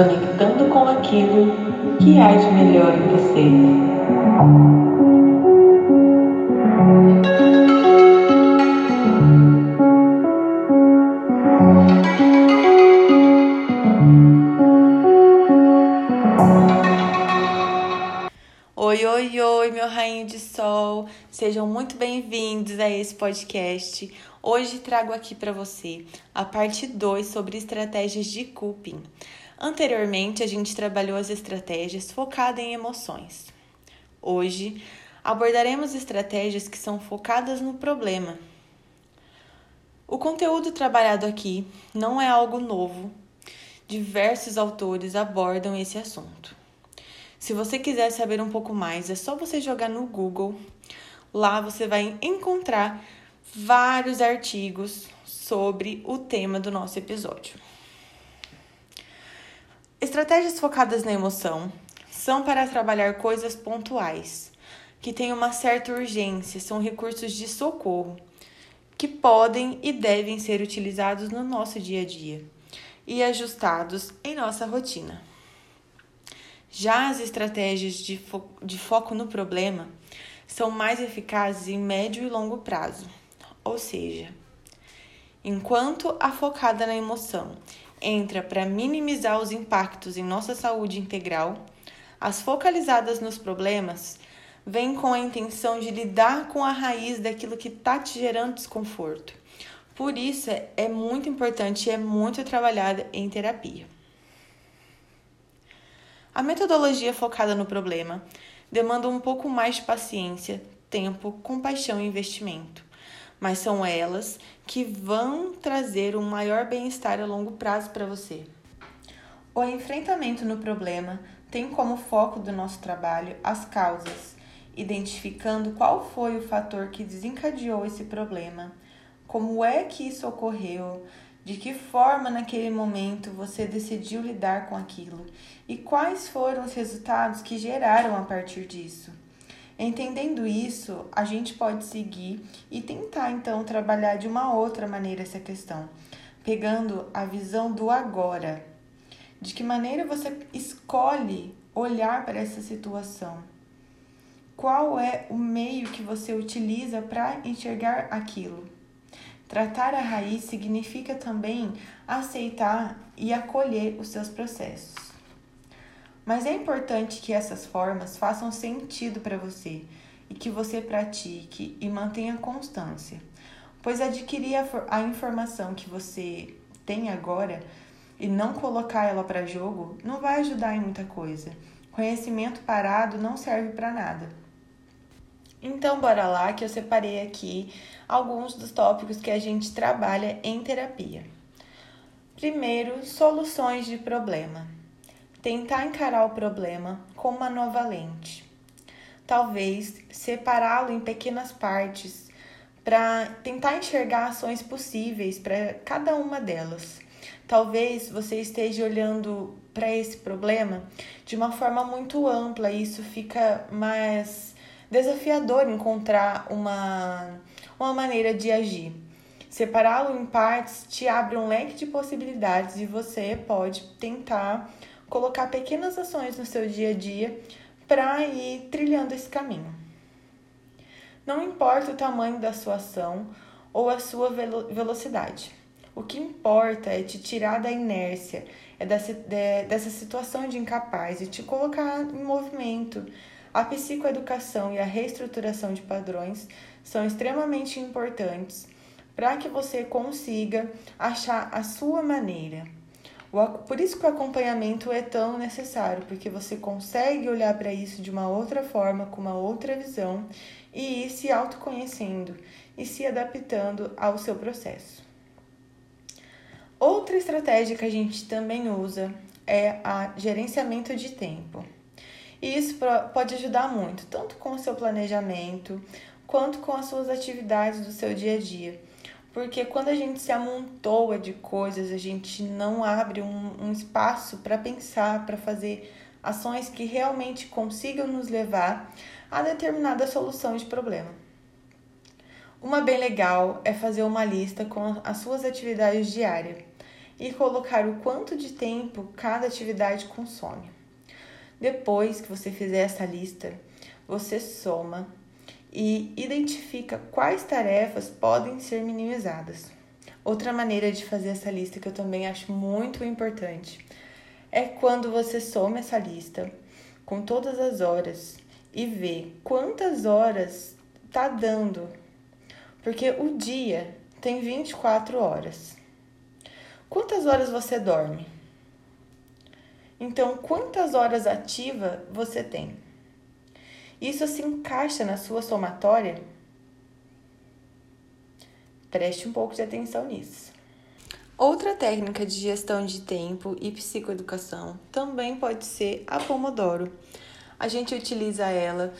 conectando com aquilo que há de melhor em você. Oi, oi, oi, meu rainho de sol. Sejam muito bem-vindos a esse podcast. Hoje trago aqui para você a parte 2 sobre estratégias de coping. Anteriormente, a gente trabalhou as estratégias focadas em emoções. Hoje, abordaremos estratégias que são focadas no problema. O conteúdo trabalhado aqui não é algo novo. Diversos autores abordam esse assunto. Se você quiser saber um pouco mais, é só você jogar no Google. Lá você vai encontrar vários artigos sobre o tema do nosso episódio. Estratégias focadas na emoção são para trabalhar coisas pontuais, que têm uma certa urgência, são recursos de socorro, que podem e devem ser utilizados no nosso dia a dia e ajustados em nossa rotina. Já as estratégias de, fo de foco no problema são mais eficazes em médio e longo prazo, ou seja, enquanto a focada na emoção entra para minimizar os impactos em nossa saúde integral, as focalizadas nos problemas vêm com a intenção de lidar com a raiz daquilo que está te gerando desconforto. Por isso é muito importante e é muito trabalhada em terapia. A metodologia focada no problema demanda um pouco mais de paciência, tempo, compaixão e investimento, mas são elas que vão trazer um maior bem-estar a longo prazo para você. O enfrentamento no problema tem como foco do nosso trabalho as causas, identificando qual foi o fator que desencadeou esse problema, como é que isso ocorreu, de que forma naquele momento você decidiu lidar com aquilo e quais foram os resultados que geraram a partir disso. Entendendo isso, a gente pode seguir e tentar então trabalhar de uma outra maneira essa questão, pegando a visão do agora. De que maneira você escolhe olhar para essa situação? Qual é o meio que você utiliza para enxergar aquilo? Tratar a raiz significa também aceitar e acolher os seus processos. Mas é importante que essas formas façam sentido para você e que você pratique e mantenha constância, pois adquirir a, a informação que você tem agora e não colocar ela para jogo não vai ajudar em muita coisa. Conhecimento parado não serve para nada. Então, bora lá que eu separei aqui alguns dos tópicos que a gente trabalha em terapia. Primeiro, soluções de problema. Tentar encarar o problema com uma nova lente. Talvez separá-lo em pequenas partes para tentar enxergar ações possíveis para cada uma delas. Talvez você esteja olhando para esse problema de uma forma muito ampla e isso fica mais desafiador encontrar uma, uma maneira de agir. Separá-lo em partes te abre um leque de possibilidades e você pode tentar colocar pequenas ações no seu dia a dia para ir trilhando esse caminho. Não importa o tamanho da sua ação ou a sua velo velocidade. O que importa é te tirar da inércia, é dessa, de, dessa situação de incapaz e te colocar em movimento, a psicoeducação e a reestruturação de padrões são extremamente importantes para que você consiga achar a sua maneira. Por isso que o acompanhamento é tão necessário, porque você consegue olhar para isso de uma outra forma, com uma outra visão e ir se autoconhecendo e se adaptando ao seu processo. Outra estratégia que a gente também usa é a gerenciamento de tempo. E isso pode ajudar muito, tanto com o seu planejamento, quanto com as suas atividades do seu dia a dia. Porque quando a gente se amontoa de coisas, a gente não abre um, um espaço para pensar, para fazer ações que realmente consigam nos levar a determinada solução de problema. Uma bem legal é fazer uma lista com as suas atividades diárias e colocar o quanto de tempo cada atividade consome. Depois que você fizer essa lista, você soma e identifica quais tarefas podem ser minimizadas. Outra maneira de fazer essa lista que eu também acho muito importante é quando você soma essa lista com todas as horas e vê quantas horas tá dando. Porque o dia tem 24 horas. Quantas horas você dorme? Então, quantas horas ativa você tem? Isso se encaixa na sua somatória? Preste um pouco de atenção nisso. Outra técnica de gestão de tempo e psicoeducação também pode ser a Pomodoro. A gente utiliza ela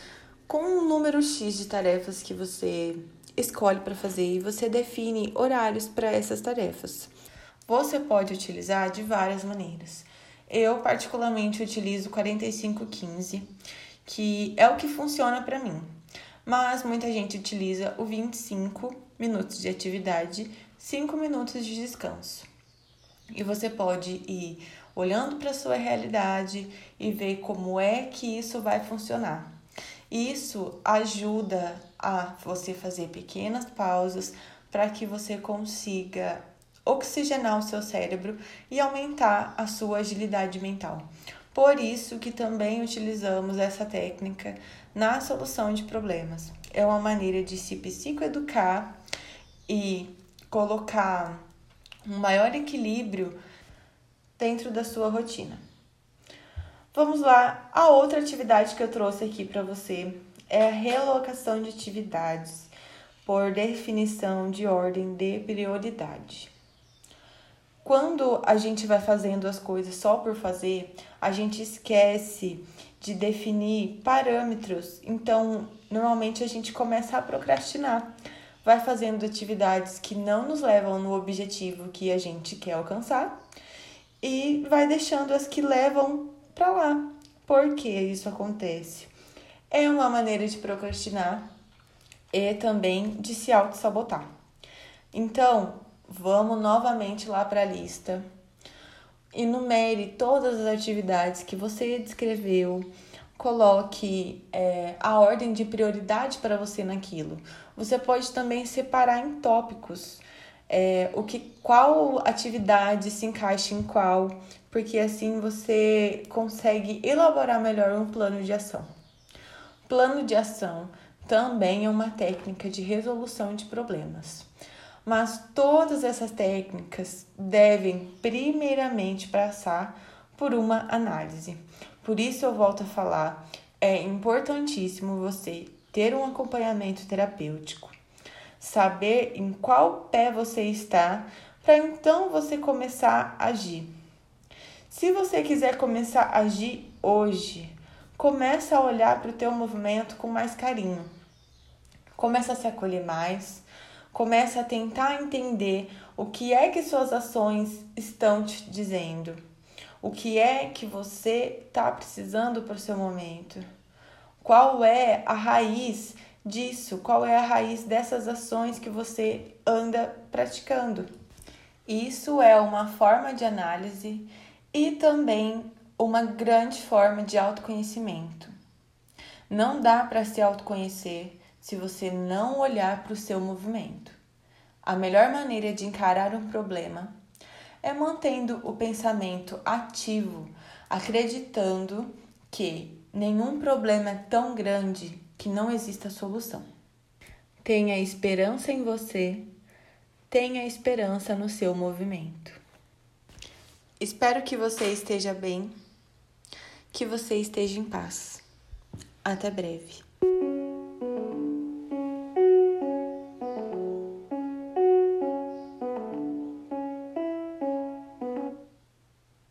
com um número X de tarefas que você escolhe para fazer e você define horários para essas tarefas. Você pode utilizar de várias maneiras. Eu, particularmente, utilizo 4515, que é o que funciona para mim. Mas muita gente utiliza o 25 minutos de atividade, 5 minutos de descanso. E você pode ir olhando para sua realidade e ver como é que isso vai funcionar. Isso ajuda a você fazer pequenas pausas para que você consiga oxigenar o seu cérebro e aumentar a sua agilidade mental. Por isso que também utilizamos essa técnica na solução de problemas. É uma maneira de se psicoeducar e colocar um maior equilíbrio dentro da sua rotina. Vamos lá, a outra atividade que eu trouxe aqui para você é a relocação de atividades por definição de ordem de prioridade. Quando a gente vai fazendo as coisas só por fazer, a gente esquece de definir parâmetros. Então, normalmente a gente começa a procrastinar. Vai fazendo atividades que não nos levam no objetivo que a gente quer alcançar e vai deixando as que levam para lá. Por que isso acontece? É uma maneira de procrastinar e também de se auto-sabotar. Então, vamos novamente lá para a lista. Enumere todas as atividades que você descreveu, coloque é, a ordem de prioridade para você naquilo. Você pode também separar em tópicos é, o que, qual atividade se encaixa em qual, porque assim você consegue elaborar melhor um plano de ação. Plano de ação também é uma técnica de resolução de problemas. Mas todas essas técnicas devem primeiramente passar por uma análise. Por isso eu volto a falar, é importantíssimo você ter um acompanhamento terapêutico, saber em qual pé você está, para então você começar a agir. Se você quiser começar a agir hoje, começa a olhar para o teu movimento com mais carinho. Começa a se acolher mais, Comece a tentar entender o que é que suas ações estão te dizendo. O que é que você está precisando para o seu momento? Qual é a raiz disso? Qual é a raiz dessas ações que você anda praticando? Isso é uma forma de análise e também uma grande forma de autoconhecimento. Não dá para se autoconhecer se você não olhar para o seu movimento. A melhor maneira de encarar um problema é mantendo o pensamento ativo, acreditando que nenhum problema é tão grande que não exista solução. Tenha esperança em você, tenha esperança no seu movimento. Espero que você esteja bem, que você esteja em paz. Até breve.